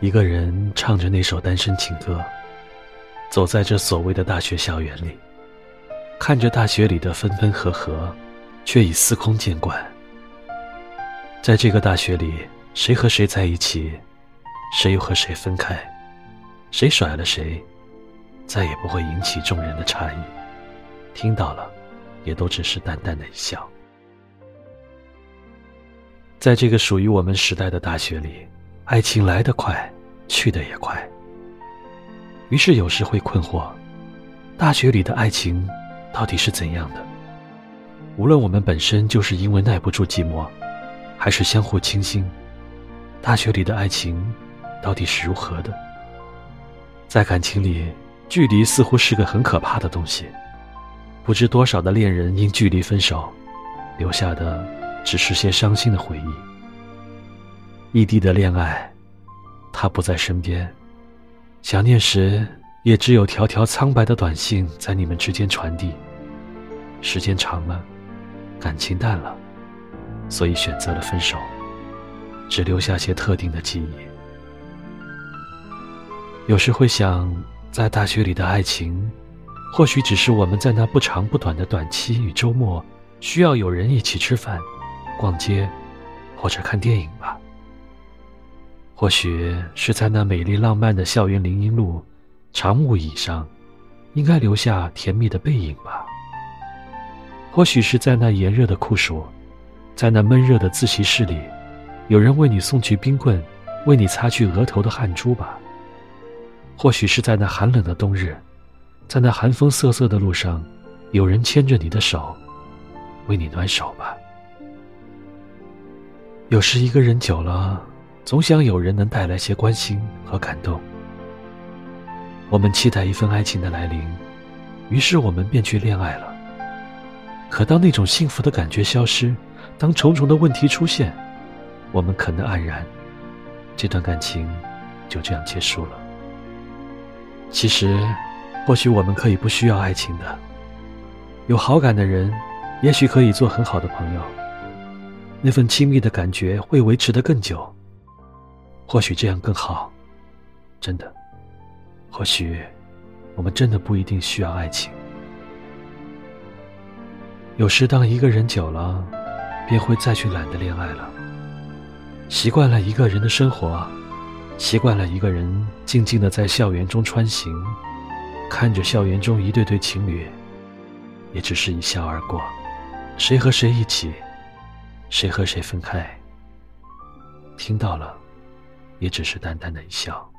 一个人唱着那首单身情歌，走在这所谓的大学校园里，看着大学里的分分合合，却已司空见惯。在这个大学里，谁和谁在一起，谁又和谁分开，谁甩了谁，再也不会引起众人的诧异。听到了，也都只是淡淡的一笑。在这个属于我们时代的大学里。爱情来得快，去得也快。于是有时会困惑：大学里的爱情到底是怎样的？无论我们本身就是因为耐不住寂寞，还是相互倾心，大学里的爱情到底是如何的？在感情里，距离似乎是个很可怕的东西。不知多少的恋人因距离分手，留下的只是些伤心的回忆。异地的恋爱，他不在身边，想念时也只有条条苍白的短信在你们之间传递。时间长了，感情淡了，所以选择了分手，只留下些特定的记忆。有时会想，在大学里的爱情，或许只是我们在那不长不短的短期与周末，需要有人一起吃饭、逛街，或者看电影吧。或许是在那美丽浪漫的校园林荫路，长木椅上，应该留下甜蜜的背影吧。或许是在那炎热的酷暑，在那闷热的自习室里，有人为你送去冰棍，为你擦去额头的汗珠吧。或许是在那寒冷的冬日，在那寒风瑟瑟的路上，有人牵着你的手，为你暖手吧。有时一个人久了。总想有人能带来些关心和感动。我们期待一份爱情的来临，于是我们便去恋爱了。可当那种幸福的感觉消失，当重重的问题出现，我们可能黯然，这段感情就这样结束了。其实，或许我们可以不需要爱情的，有好感的人，也许可以做很好的朋友。那份亲密的感觉会维持的更久。或许这样更好，真的。或许，我们真的不一定需要爱情。有时，当一个人久了，便会再去懒得恋爱了。习惯了一个人的生活，习惯了一个人静静的在校园中穿行，看着校园中一对对情侣，也只是一笑而过。谁和谁一起，谁和谁分开，听到了。也只是淡淡的一笑。